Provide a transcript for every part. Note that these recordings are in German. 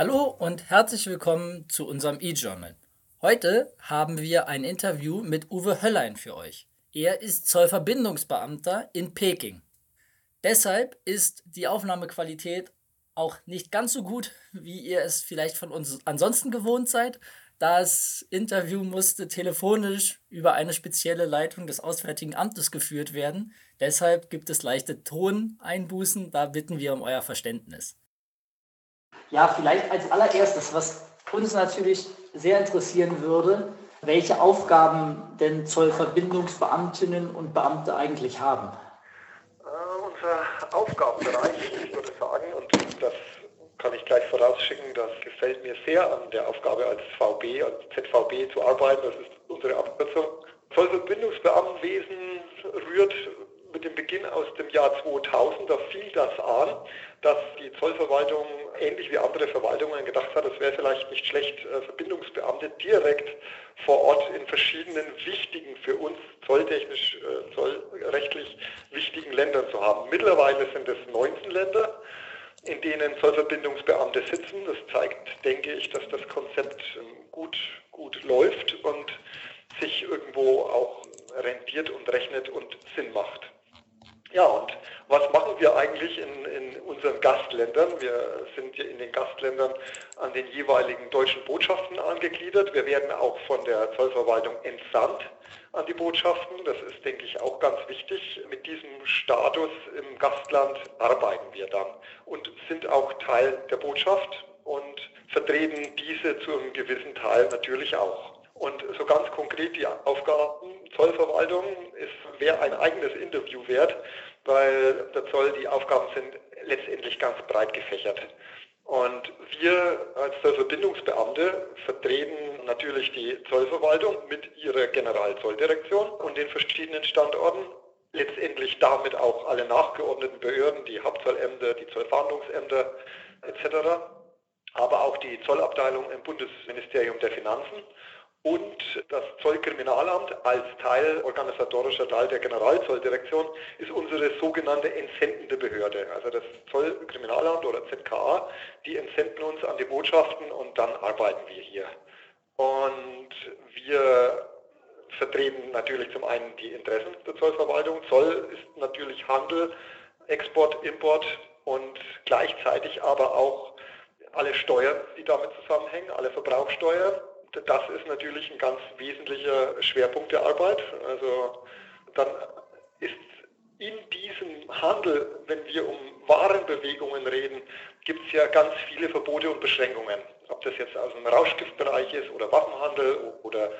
Hallo und herzlich willkommen zu unserem E-Journal. Heute haben wir ein Interview mit Uwe Höllein für euch. Er ist Zollverbindungsbeamter in Peking. Deshalb ist die Aufnahmequalität auch nicht ganz so gut, wie ihr es vielleicht von uns ansonsten gewohnt seid. Das Interview musste telefonisch über eine spezielle Leitung des Auswärtigen Amtes geführt werden. Deshalb gibt es leichte Toneinbußen. Da bitten wir um euer Verständnis. Ja, vielleicht als allererstes, was uns natürlich sehr interessieren würde, welche Aufgaben denn Zollverbindungsbeamtinnen und Beamte eigentlich haben. Äh, unser Aufgabenbereich, ich würde sagen, und das kann ich gleich vorausschicken, das gefällt mir sehr an der Aufgabe als VB, als ZVB zu arbeiten, das ist unsere Abkürzung. Zollverbindungsbeamtenwesen rührt mit dem Beginn aus dem Jahr 2000, da fiel das an, dass die Zollverwaltung ähnlich wie andere Verwaltungen gedacht hat, es wäre vielleicht nicht schlecht, äh, Verbindungsbeamte direkt vor Ort in verschiedenen wichtigen, für uns zolltechnisch, äh, zollrechtlich wichtigen Ländern zu haben. Mittlerweile sind es 19 Länder, in denen Zollverbindungsbeamte sitzen. Das zeigt, denke ich, dass das Konzept ähm, gut, gut läuft und sich irgendwo auch rentiert und rechnet und Sinn macht. Ja, und was machen wir eigentlich in, in unseren Gastländern? Wir sind in den Gastländern an den jeweiligen deutschen Botschaften angegliedert. Wir werden auch von der Zollverwaltung entsandt an die Botschaften. Das ist, denke ich, auch ganz wichtig. Mit diesem Status im Gastland arbeiten wir dann und sind auch Teil der Botschaft und vertreten diese zu einem gewissen Teil natürlich auch. Und so ganz konkret die Aufgaben Zollverwaltung ist, wäre ein eigenes Interview wert, weil der Zoll, die Aufgaben sind letztendlich ganz breit gefächert. Und wir als Zollverbindungsbeamte vertreten natürlich die Zollverwaltung mit ihrer Generalzolldirektion und den verschiedenen Standorten, letztendlich damit auch alle nachgeordneten Behörden, die Hauptzollämter, die Zollfahndungsämter etc., aber auch die Zollabteilung im Bundesministerium der Finanzen und das Zollkriminalamt als Teil, organisatorischer Teil der Generalzolldirektion ist unsere sogenannte entsendende Behörde. Also das Zollkriminalamt oder ZKA, die entsenden uns an die Botschaften und dann arbeiten wir hier. Und wir vertreten natürlich zum einen die Interessen der Zollverwaltung. Zoll ist natürlich Handel, Export, Import und gleichzeitig aber auch alle Steuern, die damit zusammenhängen, alle Verbrauchsteuern das ist natürlich ein ganz wesentlicher Schwerpunkt der Arbeit. Also dann ist in diesem Handel, wenn wir um Warenbewegungen reden, gibt es ja ganz viele Verbote und Beschränkungen. Ob das jetzt aus dem Rauschgiftbereich ist oder Waffenhandel oder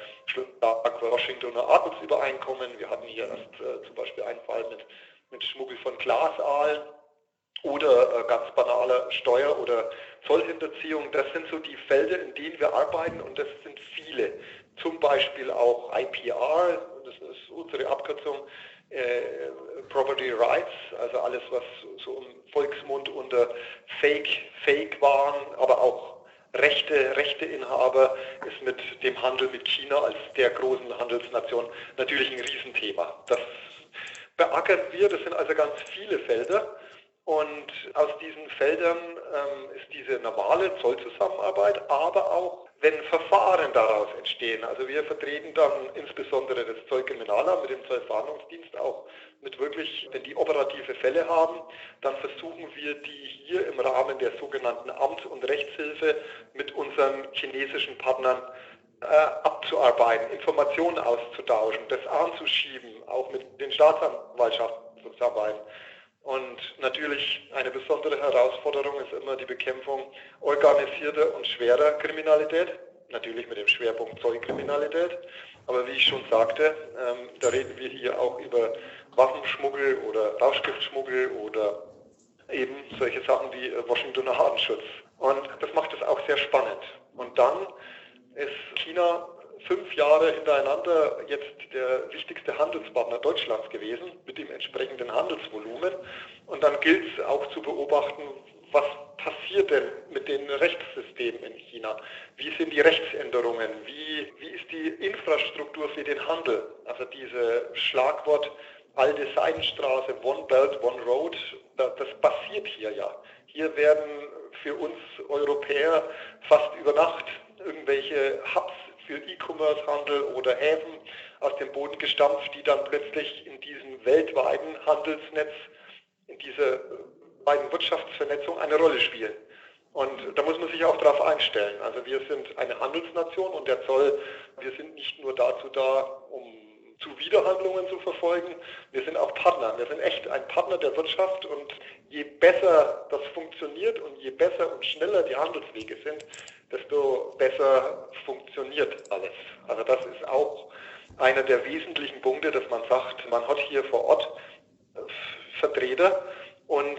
Washingtoner Artensübereinkommen. Wir hatten hier erst äh, zum Beispiel einen Fall mit, mit Schmuggel von Glasaalen oder äh, ganz banale Steuer- oder Zollhinterziehung. Das sind so die Felder, in denen wir arbeiten und das sind viele. Zum Beispiel auch IPR, das ist unsere Abkürzung, äh, Property Rights, also alles, was so im Volksmund unter Fake, Fake waren, aber auch Rechte, Rechteinhaber ist mit dem Handel mit China als der großen Handelsnation natürlich ein Riesenthema. Das beackern wir, das sind also ganz viele Felder. Und aus diesen Feldern ähm, ist diese normale Zollzusammenarbeit, aber auch wenn Verfahren daraus entstehen. Also wir vertreten dann insbesondere das Zollkriminalamt mit dem Zollfahndungsdienst auch mit wirklich, wenn die operative Fälle haben, dann versuchen wir die hier im Rahmen der sogenannten Amts- und Rechtshilfe mit unseren chinesischen Partnern äh, abzuarbeiten, Informationen auszutauschen, das anzuschieben, auch mit den Staatsanwaltschaften zusammenarbeiten. Und natürlich eine besondere Herausforderung ist immer die Bekämpfung organisierter und schwerer Kriminalität, natürlich mit dem Schwerpunkt Zollkriminalität. Aber wie ich schon sagte, ähm, da reden wir hier auch über Waffenschmuggel oder Rauschgiftschmuggel oder eben solche Sachen wie äh, Washingtoner Hartenschutz. Und das macht es auch sehr spannend. Und dann ist China fünf Jahre hintereinander jetzt der wichtigste Handelspartner Deutschlands gewesen mit dem entsprechenden Handelsvolumen. Und dann gilt es auch zu beobachten, was passiert denn mit den Rechtssystemen in China? Wie sind die Rechtsänderungen? Wie, wie ist die Infrastruktur für den Handel? Also diese Schlagwort alte Seidenstraße, One Belt, One Road, das passiert hier ja. Hier werden für uns Europäer fast über Nacht irgendwelche Hubs für E-Commerce-Handel oder Häfen aus dem Boden gestampft, die dann plötzlich in diesem weltweiten Handelsnetz, in dieser beiden Wirtschaftsvernetzung eine Rolle spielen. Und da muss man sich auch darauf einstellen. Also wir sind eine Handelsnation und der Zoll, wir sind nicht nur dazu da, um Zuwiderhandlungen zu verfolgen, wir sind auch Partner. Wir sind echt ein Partner der Wirtschaft und je besser das funktioniert und je besser und schneller die Handelswege sind, desto besser funktioniert alles. Also das ist auch einer der wesentlichen Punkte, dass man sagt, man hat hier vor Ort Vertreter und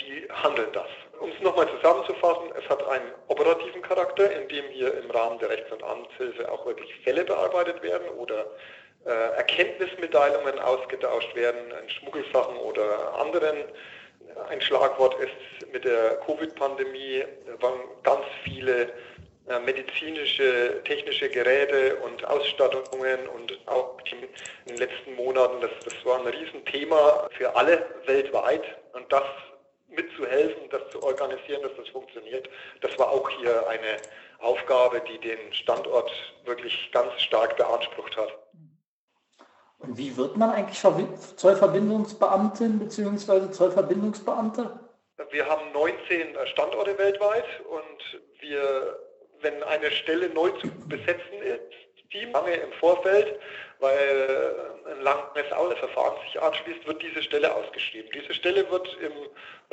die handeln das. Um es nochmal zusammenzufassen, es hat einen operativen Charakter, in dem hier im Rahmen der Rechts- und Amtshilfe auch wirklich Fälle bearbeitet werden oder äh, Erkenntnismitteilungen ausgetauscht werden in Schmuggelsachen oder anderen. Ein Schlagwort ist mit der Covid-Pandemie waren ganz viele äh, medizinische, technische Geräte und Ausstattungen und auch in den letzten Monaten, das, das war ein Riesenthema für alle weltweit und das mitzuhelfen, das zu organisieren, dass das funktioniert, das war auch hier eine Aufgabe, die den Standort wirklich ganz stark beansprucht hat. Und wie wird man eigentlich Zollverbindungsbeamtin bzw. Zollverbindungsbeamter? Wir haben 19 Standorte weltweit und wir, wenn eine Stelle neu zu besetzen ist, Team lange im Vorfeld, weil ein langes Verfahren sich anschließt, wird diese Stelle ausgeschrieben. Diese Stelle wird im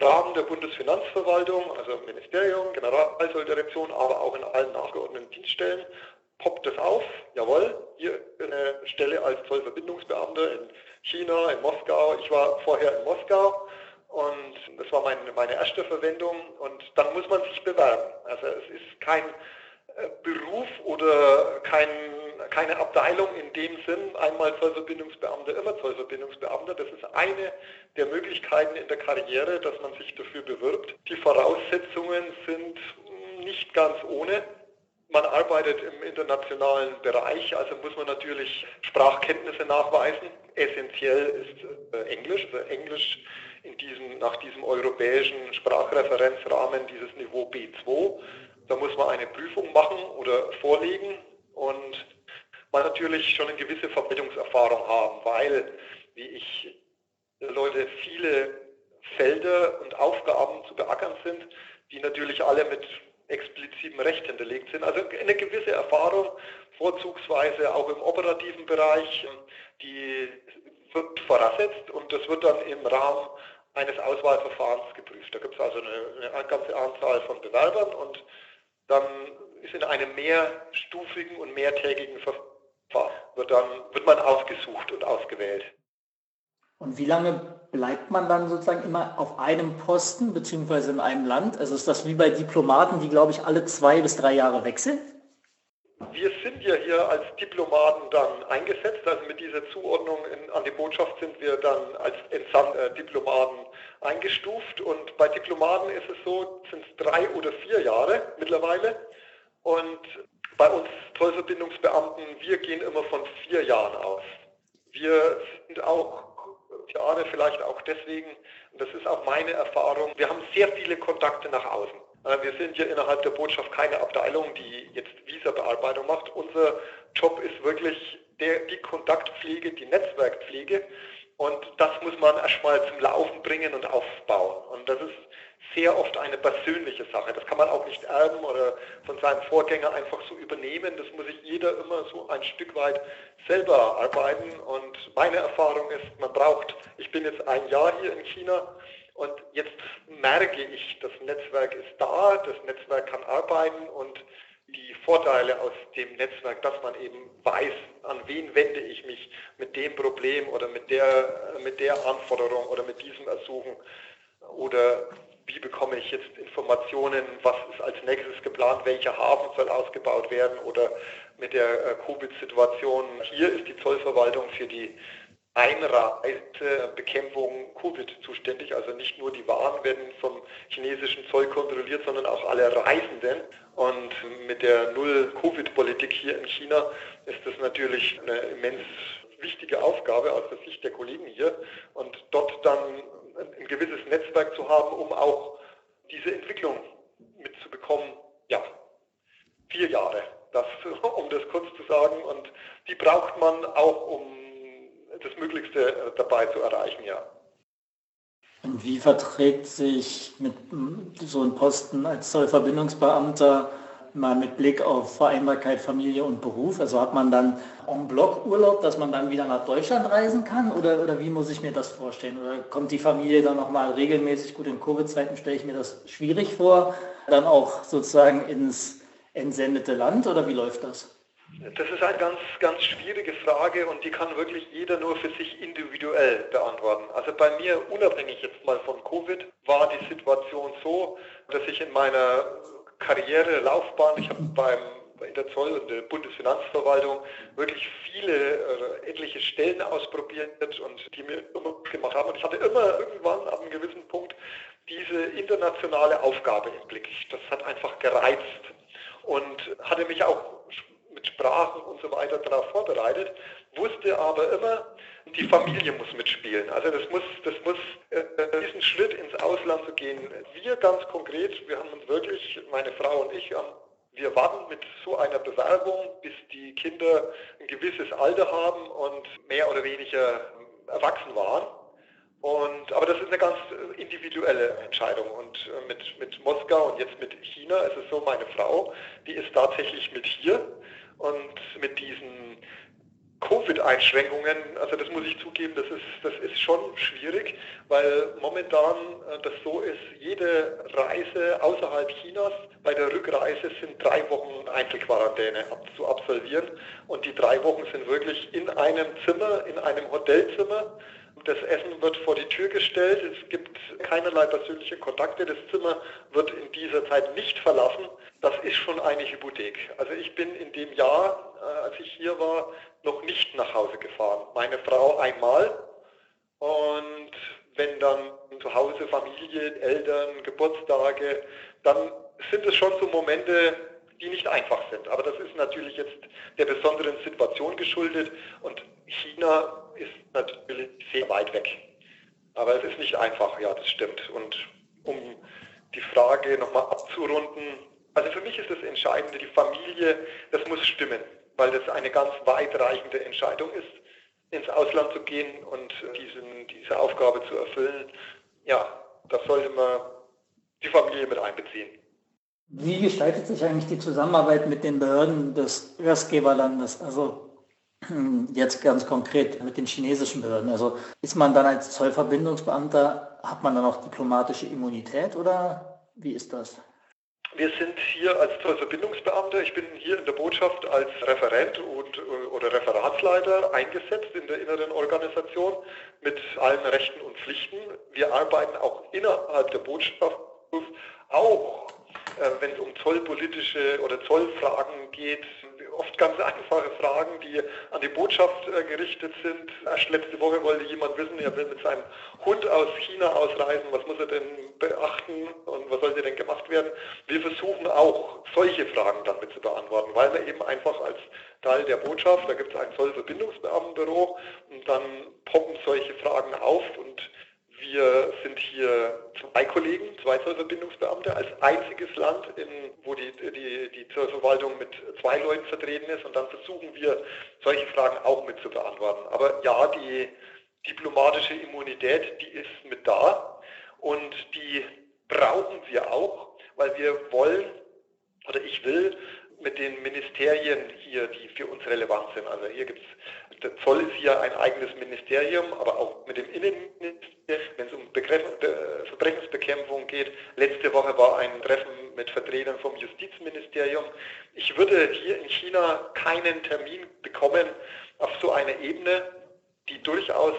Rahmen der Bundesfinanzverwaltung, also Ministerium, Generalzolldirektion, aber auch in allen nachgeordneten Dienststellen poppt es auf, jawohl, hier eine Stelle als Zollverbindungsbeamter in China, in Moskau. Ich war vorher in Moskau und das war meine, meine erste Verwendung und dann muss man sich bewerben. Also es ist kein äh, Beruf oder kein, keine Abteilung in dem Sinn, einmal Zollverbindungsbeamter, immer Zollverbindungsbeamter. Das ist eine der Möglichkeiten in der Karriere, dass man sich dafür bewirbt. Die Voraussetzungen sind nicht ganz ohne. Man arbeitet im internationalen Bereich, also muss man natürlich Sprachkenntnisse nachweisen. Essentiell ist äh, Englisch, also Englisch in diesem, nach diesem europäischen Sprachreferenzrahmen dieses Niveau B2. Da muss man eine Prüfung machen oder vorlegen und man natürlich schon eine gewisse Vermittlungserfahrung haben, weil, wie ich Leute, viele Felder und Aufgaben zu beackern sind, die natürlich alle mit explizitem Recht hinterlegt sind. Also eine gewisse Erfahrung, vorzugsweise auch im operativen Bereich, die wird voraussetzt und das wird dann im Rahmen eines Auswahlverfahrens geprüft. Da gibt es also eine, eine ganze Anzahl von Bewerbern und dann ist in einem mehrstufigen und mehrtägigen Verfahren wird, dann, wird man ausgesucht und ausgewählt. Und wie lange bleibt man dann sozusagen immer auf einem Posten beziehungsweise in einem Land? Also ist das wie bei Diplomaten, die glaube ich alle zwei bis drei Jahre wechseln? Wir sind ja hier als Diplomaten dann eingesetzt, also mit dieser Zuordnung in, an die Botschaft sind wir dann als Entsand-Diplomaten äh, eingestuft und bei Diplomaten ist es so, sind es drei oder vier Jahre mittlerweile und bei uns Zollverbindungsbeamten, wir gehen immer von vier Jahren aus. Wir sind auch Jahre vielleicht auch deswegen, und das ist auch meine Erfahrung, wir haben sehr viele Kontakte nach außen. Äh, wir sind ja innerhalb der Botschaft keine Abteilung, die jetzt Visa-Bearbeitung macht. Unser Job ist wirklich der, die Kontaktpflege, die Netzwerkpflege. Und das muss man erstmal zum Laufen bringen und aufbauen. Und das ist sehr oft eine persönliche Sache. Das kann man auch nicht erben oder von seinem Vorgänger einfach so übernehmen. Das muss sich jeder immer so ein Stück weit selber arbeiten. Und meine Erfahrung ist, man braucht, ich bin jetzt ein Jahr hier in China und jetzt merke ich, das Netzwerk ist da, das Netzwerk kann arbeiten und die Vorteile aus dem Netzwerk, dass man eben weiß, an wen wende ich mich mit dem Problem oder mit der, mit der Anforderung oder mit diesem Ersuchen oder wie bekomme ich jetzt Informationen, was ist als nächstes geplant, welcher Hafen soll ausgebaut werden oder mit der äh, Covid-Situation. Hier ist die Zollverwaltung für die Einreisebekämpfung Covid zuständig. Also nicht nur die Waren werden vom chinesischen Zoll kontrolliert, sondern auch alle Reisenden. Und mit der Null-Covid-Politik hier in China ist das natürlich eine immens wichtige Aufgabe aus der Sicht der Kollegen hier und dort dann ein gewisses Netzwerk zu haben, um auch diese Entwicklung mitzubekommen. Ja, vier Jahre, das, um das kurz zu sagen. Und die braucht man auch, um das Möglichste dabei zu erreichen, ja. Und wie verträgt sich mit so einem Posten als Zollverbindungsbeamter mal mit Blick auf Vereinbarkeit Familie und Beruf? Also hat man dann en bloc Urlaub, dass man dann wieder nach Deutschland reisen kann? Oder, oder wie muss ich mir das vorstellen? Oder kommt die Familie dann nochmal regelmäßig, gut in Covid-Zeiten stelle ich mir das schwierig vor, dann auch sozusagen ins entsendete Land oder wie läuft das? Das ist eine ganz, ganz schwierige Frage und die kann wirklich jeder nur für sich individuell beantworten. Also bei mir, unabhängig jetzt mal von Covid, war die Situation so, dass ich in meiner Karriere, Laufbahn. Ich habe beim in der Zoll- und der Bundesfinanzverwaltung wirklich viele, äh, etliche Stellen ausprobiert und die mir immer gemacht haben. Und ich hatte immer irgendwann ab einem gewissen Punkt diese internationale Aufgabe im Blick. Das hat einfach gereizt und hatte mich auch mit Sprachen und so weiter darauf vorbereitet, wusste aber immer, die Familie muss mitspielen. Also das muss, das muss äh, diesen Schritt ins Ausland zu gehen. Wir ganz konkret, wir haben uns wirklich, meine Frau und ich, haben, wir warten mit so einer Bewerbung, bis die Kinder ein gewisses Alter haben und mehr oder weniger erwachsen waren. Und, aber das ist eine ganz individuelle Entscheidung. Und äh, mit, mit Moskau und jetzt mit China ist es so, meine Frau, die ist tatsächlich mit hier und mit diesen Covid-Einschränkungen, also das muss ich zugeben, das ist, das ist schon schwierig, weil momentan äh, das so ist, jede Reise außerhalb Chinas, bei der Rückreise sind drei Wochen Einzelquarantäne zu absolvieren und die drei Wochen sind wirklich in einem Zimmer, in einem Hotelzimmer. Das Essen wird vor die Tür gestellt, es gibt keinerlei persönliche Kontakte, das Zimmer wird in dieser Zeit nicht verlassen. Das ist schon eine Hypothek. Also ich bin in dem Jahr, äh, als ich hier war, noch nicht nach Hause gefahren. Meine Frau einmal und wenn dann zu Hause Familie, Eltern, Geburtstage, dann sind es schon so Momente, die nicht einfach sind. Aber das ist natürlich jetzt der besonderen Situation geschuldet und China ist natürlich sehr weit weg. Aber es ist nicht einfach, ja, das stimmt. Und um die Frage nochmal abzurunden, also für mich ist das Entscheidende, die Familie, das muss stimmen weil das eine ganz weitreichende Entscheidung ist, ins Ausland zu gehen und diesen, diese Aufgabe zu erfüllen. Ja, da sollte man die Familie mit einbeziehen. Wie gestaltet sich eigentlich die Zusammenarbeit mit den Behörden des Gastgeberlandes? Also jetzt ganz konkret mit den chinesischen Behörden. Also ist man dann als Zollverbindungsbeamter, hat man dann auch diplomatische Immunität oder wie ist das? Wir sind hier als Zollverbindungsbeamter, ich bin hier in der Botschaft als Referent und, oder Referatsleiter eingesetzt in der inneren Organisation mit allen Rechten und Pflichten. Wir arbeiten auch innerhalb der Botschaft, auch äh, wenn es um zollpolitische oder Zollfragen geht, oft ganz einfache Fragen, die an die Botschaft äh, gerichtet sind. Erst letzte Woche wollte jemand wissen, er will mit seinem Hund aus China ausreisen, was muss er denn beachten und was sollte denn gemacht werden. Wir versuchen auch solche Fragen dann mit zu beantworten, weil wir eben einfach als Teil der Botschaft, da gibt es ein Zollverbindungsbeamtenbüro und dann poppen solche Fragen auf und wir sind hier zwei Kollegen, zwei Zollverbindungsbeamte, als einziges Land, in, wo die, die, die Zollverwaltung mit zwei Leuten vertreten ist. Und dann versuchen wir, solche Fragen auch mit zu beantworten. Aber ja, die diplomatische Immunität, die ist mit da. Und die brauchen wir auch, weil wir wollen, oder ich will, mit den Ministerien hier, die für uns relevant sind. Also hier gibt es, der Zoll ist hier ein eigenes Ministerium, aber auch mit dem Innenministerium, wenn es um Begriff, Verbrechensbekämpfung geht. Letzte Woche war ein Treffen mit Vertretern vom Justizministerium. Ich würde hier in China keinen Termin bekommen auf so einer Ebene, die durchaus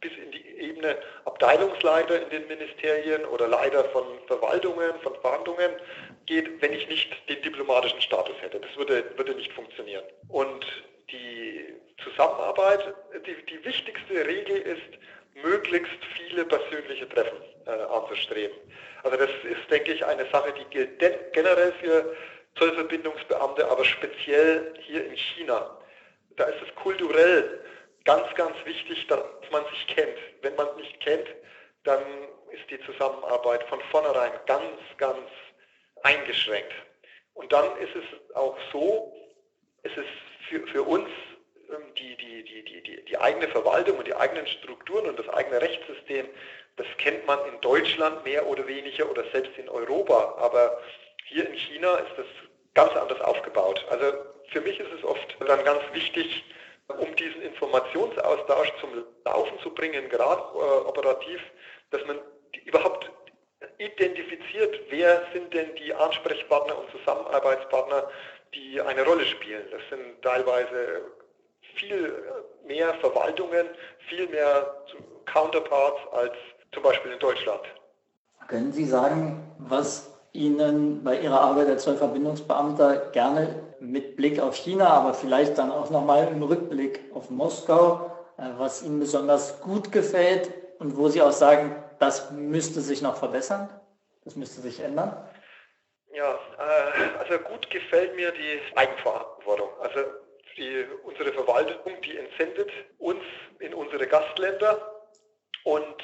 bis in die Ebene Abteilungsleiter in den Ministerien oder Leiter von Verwaltungen, von Verhandlungen geht, wenn ich nicht den diplomatischen Status hätte. Das würde, würde nicht funktionieren. Und die Zusammenarbeit, die, die wichtigste Regel ist, möglichst viele persönliche Treffen äh, anzustreben. Also das ist, denke ich, eine Sache, die gilt generell für Zollverbindungsbeamte, aber speziell hier in China. Da ist es kulturell ganz, ganz wichtig, dass man sich kennt. Wenn man es nicht kennt, dann ist die Zusammenarbeit von vornherein ganz, ganz eingeschränkt. Und dann ist es auch so, es ist für, für uns ähm, die, die, die, die, die eigene Verwaltung und die eigenen Strukturen und das eigene Rechtssystem, das kennt man in Deutschland mehr oder weniger oder selbst in Europa. Aber hier in China ist das ganz anders aufgebaut. Also für mich ist es oft dann ganz wichtig, um diesen Informationsaustausch zum Laufen zu bringen, gerade äh, operativ, dass man überhaupt identifiziert, wer sind denn die Ansprechpartner und Zusammenarbeitspartner, die eine Rolle spielen. Das sind teilweise viel mehr Verwaltungen, viel mehr Counterparts als zum Beispiel in Deutschland. Können Sie sagen, was Ihnen bei Ihrer Arbeit als Zollverbindungsbeamter gerne mit Blick auf China, aber vielleicht dann auch nochmal im Rückblick auf Moskau, äh, was Ihnen besonders gut gefällt und wo Sie auch sagen, das müsste sich noch verbessern, das müsste sich ändern? Ja, äh, also gut gefällt mir die Eigenverantwortung. Also die, unsere Verwaltung, die entsendet uns in unsere Gastländer und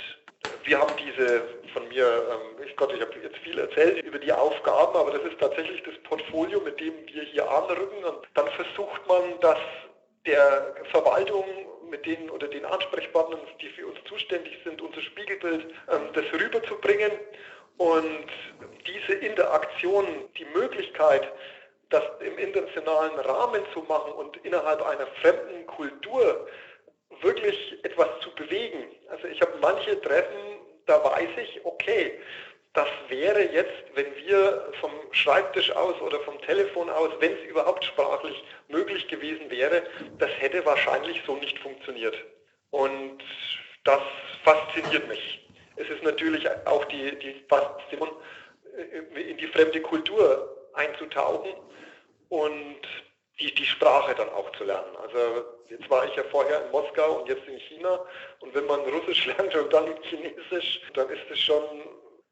wir haben diese von mir, ähm, ich Gott, ich habe jetzt viel erzählt über die Aufgaben, aber das ist tatsächlich das Portfolio, mit dem wir hier anrücken und dann versucht man, das der Verwaltung mit denen oder den Ansprechpartnern, die für uns zuständig sind, unser Spiegelbild, ähm, das rüberzubringen und diese Interaktion, die Möglichkeit, das im internationalen Rahmen zu machen und innerhalb einer fremden Kultur wirklich etwas zu bewegen. Also ich habe manche Treffen, da weiß ich, okay, das wäre jetzt, wenn wir vom Schreibtisch aus oder vom Telefon aus, wenn es überhaupt sprachlich möglich gewesen wäre, das hätte wahrscheinlich so nicht funktioniert. Und das fasziniert mich. Es ist natürlich auch die, die Faszination, äh, in die fremde Kultur einzutauchen und die, die Sprache dann auch zu lernen. Also jetzt war ich ja vorher in Moskau und jetzt in China und wenn man Russisch lernt und dann Chinesisch, dann ist es schon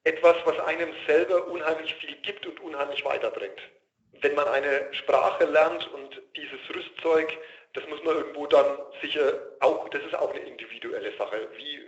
etwas, was einem selber unheimlich viel gibt und unheimlich weiterbringt. Wenn man eine Sprache lernt und dieses Rüstzeug, das muss man irgendwo dann sicher auch, das ist auch eine individuelle Sache. Wie,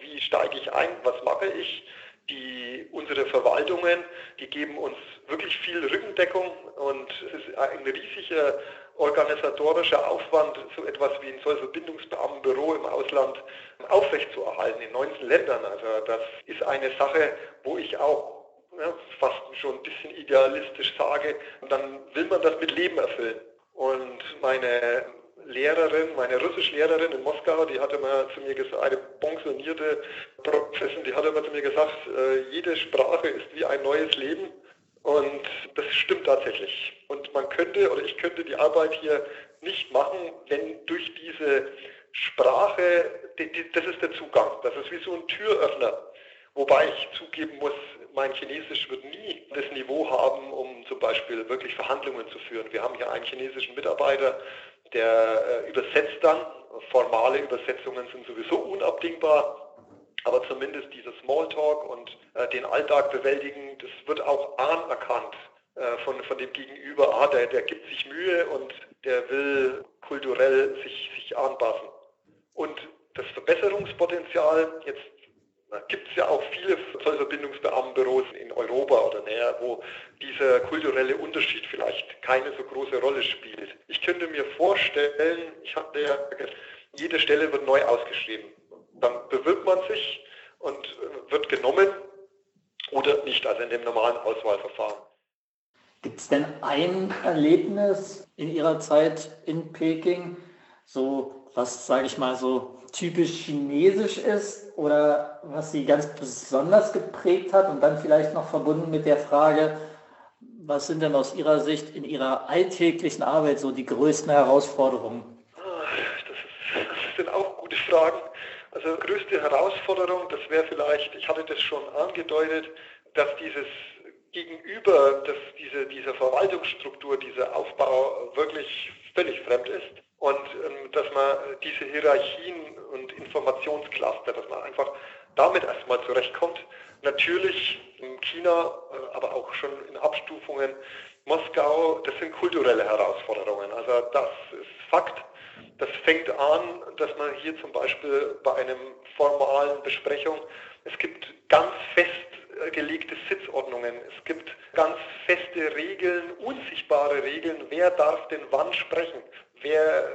wie steige ich ein? Was mache ich? Die, unsere Verwaltungen, die geben uns wirklich viel Rückendeckung und es ist ein riesiger organisatorischer Aufwand, so etwas wie ein Zollverbindungsbeamtenbüro im Ausland aufrechtzuerhalten in 19 Ländern. Also das ist eine Sache, wo ich auch ja, fast schon ein bisschen idealistisch sage, dann will man das mit Leben erfüllen. Und meine Lehrerin, meine Russischlehrerin in Moskau, die hatte mal zu mir gesagt, eine pensionierte Professorin, die hatte mal zu mir gesagt, äh, jede Sprache ist wie ein neues Leben. Und das stimmt tatsächlich. Und man könnte oder ich könnte die Arbeit hier nicht machen, wenn durch diese Sprache, das ist der Zugang, das ist wie so ein Türöffner. Wobei ich zugeben muss, mein Chinesisch wird nie das Niveau haben, um zum Beispiel wirklich Verhandlungen zu führen. Wir haben hier einen chinesischen Mitarbeiter, der äh, übersetzt dann. Formale Übersetzungen sind sowieso unabdingbar. Aber zumindest dieser Smalltalk und äh, den Alltag bewältigen, das wird auch anerkannt äh, von, von dem Gegenüber. Ah, der, der gibt sich Mühe und der will kulturell sich, sich anpassen. Und das Verbesserungspotenzial, jetzt gibt es ja auch viele Zollverbindungsbeamtenbüros in Europa oder näher, wo dieser kulturelle Unterschied vielleicht keine so große Rolle spielt. Ich könnte mir vorstellen, ich hatte ja, jede Stelle wird neu ausgeschrieben. Dann bewirbt man sich und äh, wird genommen oder nicht, also in dem normalen Auswahlverfahren. Gibt es denn ein Erlebnis in Ihrer Zeit in Peking, so was, sage ich mal, so typisch chinesisch ist oder was Sie ganz besonders geprägt hat und dann vielleicht noch verbunden mit der Frage, was sind denn aus Ihrer Sicht in Ihrer alltäglichen Arbeit so die größten Herausforderungen? Ah, das, ist, das sind auch gute Fragen. Also größte Herausforderung, das wäre vielleicht, ich hatte das schon angedeutet, dass dieses Gegenüber, dass diese, dieser Verwaltungsstruktur, dieser Aufbau wirklich völlig fremd ist und ähm, dass man diese Hierarchien und Informationscluster, dass man einfach damit erstmal zurechtkommt. Natürlich in China, äh, aber auch schon in Abstufungen Moskau, das sind kulturelle Herausforderungen. Also das ist Fakt. Das fängt an, dass man hier zum Beispiel bei einer formalen Besprechung, es gibt ganz festgelegte Sitzordnungen, es gibt ganz feste Regeln, unsichtbare Regeln, wer darf denn wann sprechen, wer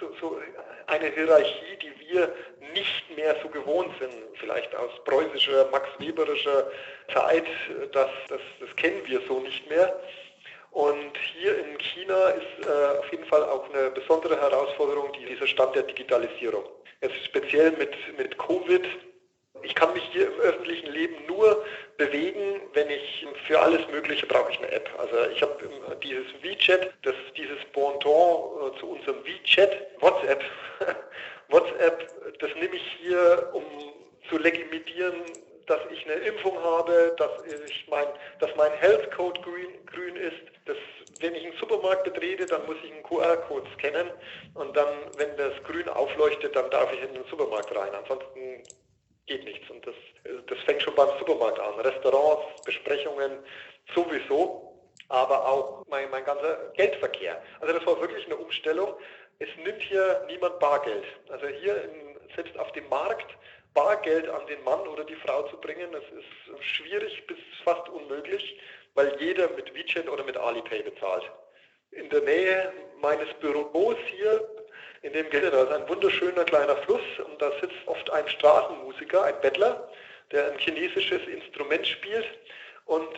so, so eine Hierarchie, die wir nicht mehr so gewohnt sind, vielleicht aus preußischer, max-weberischer Zeit, das, das, das kennen wir so nicht mehr. Und hier in China ist äh, auf jeden Fall auch eine besondere Herausforderung dieser Stand der Digitalisierung. Jetzt speziell mit, mit Covid. Ich kann mich hier im öffentlichen Leben nur bewegen, wenn ich für alles Mögliche brauche ich eine App. Also ich habe dieses WeChat, das dieses Bonton äh, zu unserem WeChat, WhatsApp. WhatsApp, das nehme ich hier, um zu legitimieren, dass ich eine Impfung habe, dass ich mein, dass mein Health Code grün, grün ist. Das, wenn ich einen Supermarkt betrete, dann muss ich einen QR-Code scannen und dann, wenn das grün aufleuchtet, dann darf ich in den Supermarkt rein. Ansonsten geht nichts. Und das, das fängt schon beim Supermarkt an. Restaurants, Besprechungen sowieso, aber auch mein, mein ganzer Geldverkehr. Also das war wirklich eine Umstellung. Es nimmt hier niemand Bargeld. Also hier in, selbst auf dem Markt Bargeld an den Mann oder die Frau zu bringen, das ist schwierig bis fast unmöglich, weil jeder mit WeChat oder mit Alipay bezahlt. In der Nähe meines Büros hier, in dem Gelder, da ist ein wunderschöner kleiner Fluss und da sitzt oft ein Straßenmusiker, ein Bettler, der ein chinesisches Instrument spielt und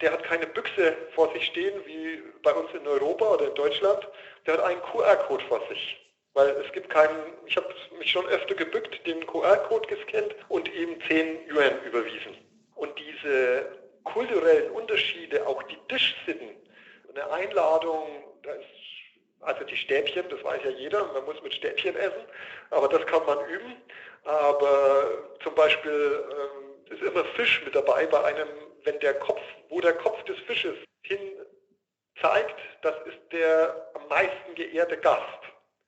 der hat keine Büchse vor sich stehen wie bei uns in Europa oder in Deutschland, der hat einen QR-Code vor sich. Weil es gibt keinen, ich habe mich schon öfter gebückt, den QR-Code gescannt und eben 10 Yuan überwiesen. Und diese kulturellen Unterschiede, auch die Tischsitten, eine Einladung, da ist also die Stäbchen, das weiß ja jeder, man muss mit Stäbchen essen, aber das kann man üben. Aber zum Beispiel ähm, ist immer Fisch mit dabei bei einem, wenn der Kopf, wo der Kopf des Fisches hin zeigt, das ist der am meisten geehrte Gast.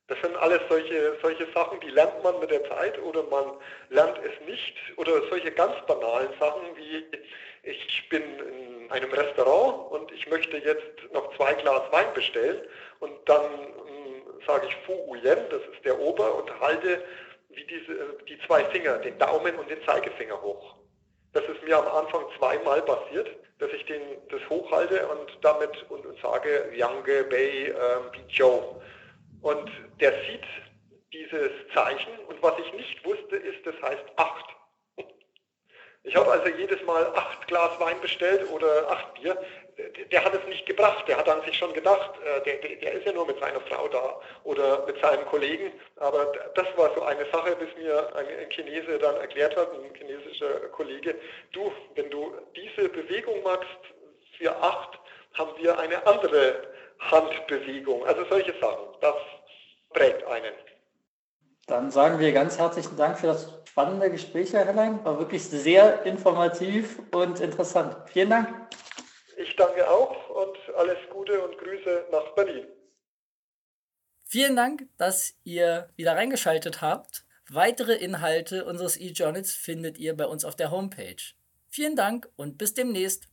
Das sind alles solche, solche Sachen, die lernt man mit der Zeit oder man lernt es nicht. Oder solche ganz banalen Sachen wie, ich bin in einem Restaurant und ich möchte jetzt noch zwei Glas Wein bestellen und dann äh, sage ich Fu Uyen, das ist der Ober, und halte wie diese, die zwei Finger, den Daumen und den Zeigefinger hoch. Das ist mir am Anfang zweimal passiert, dass ich den, das hochhalte und damit und, und sage Yange Bei ähm, Bichou. Und der sieht dieses Zeichen und was ich nicht wusste, ist, das heißt acht. Ich habe also jedes Mal acht Glas Wein bestellt oder acht Bier. Der hat es nicht gebracht. Der hat an sich schon gedacht, äh, der, der ist ja nur mit seiner Frau da oder mit seinem Kollegen. Aber das war so eine Sache, bis mir ein Chinese dann erklärt hat, ein chinesischer Kollege, du, wenn du diese Bewegung machst für acht, haben wir eine andere Handbewegung. Also solche Sachen, das prägt einen. Dann sagen wir ganz herzlichen Dank für das spannende Gespräch, Herr Hellein. War wirklich sehr informativ und interessant. Vielen Dank. Ich danke auch und alles Gute und Grüße nach Berlin. Vielen Dank, dass ihr wieder reingeschaltet habt. Weitere Inhalte unseres E-Journals findet ihr bei uns auf der Homepage. Vielen Dank und bis demnächst.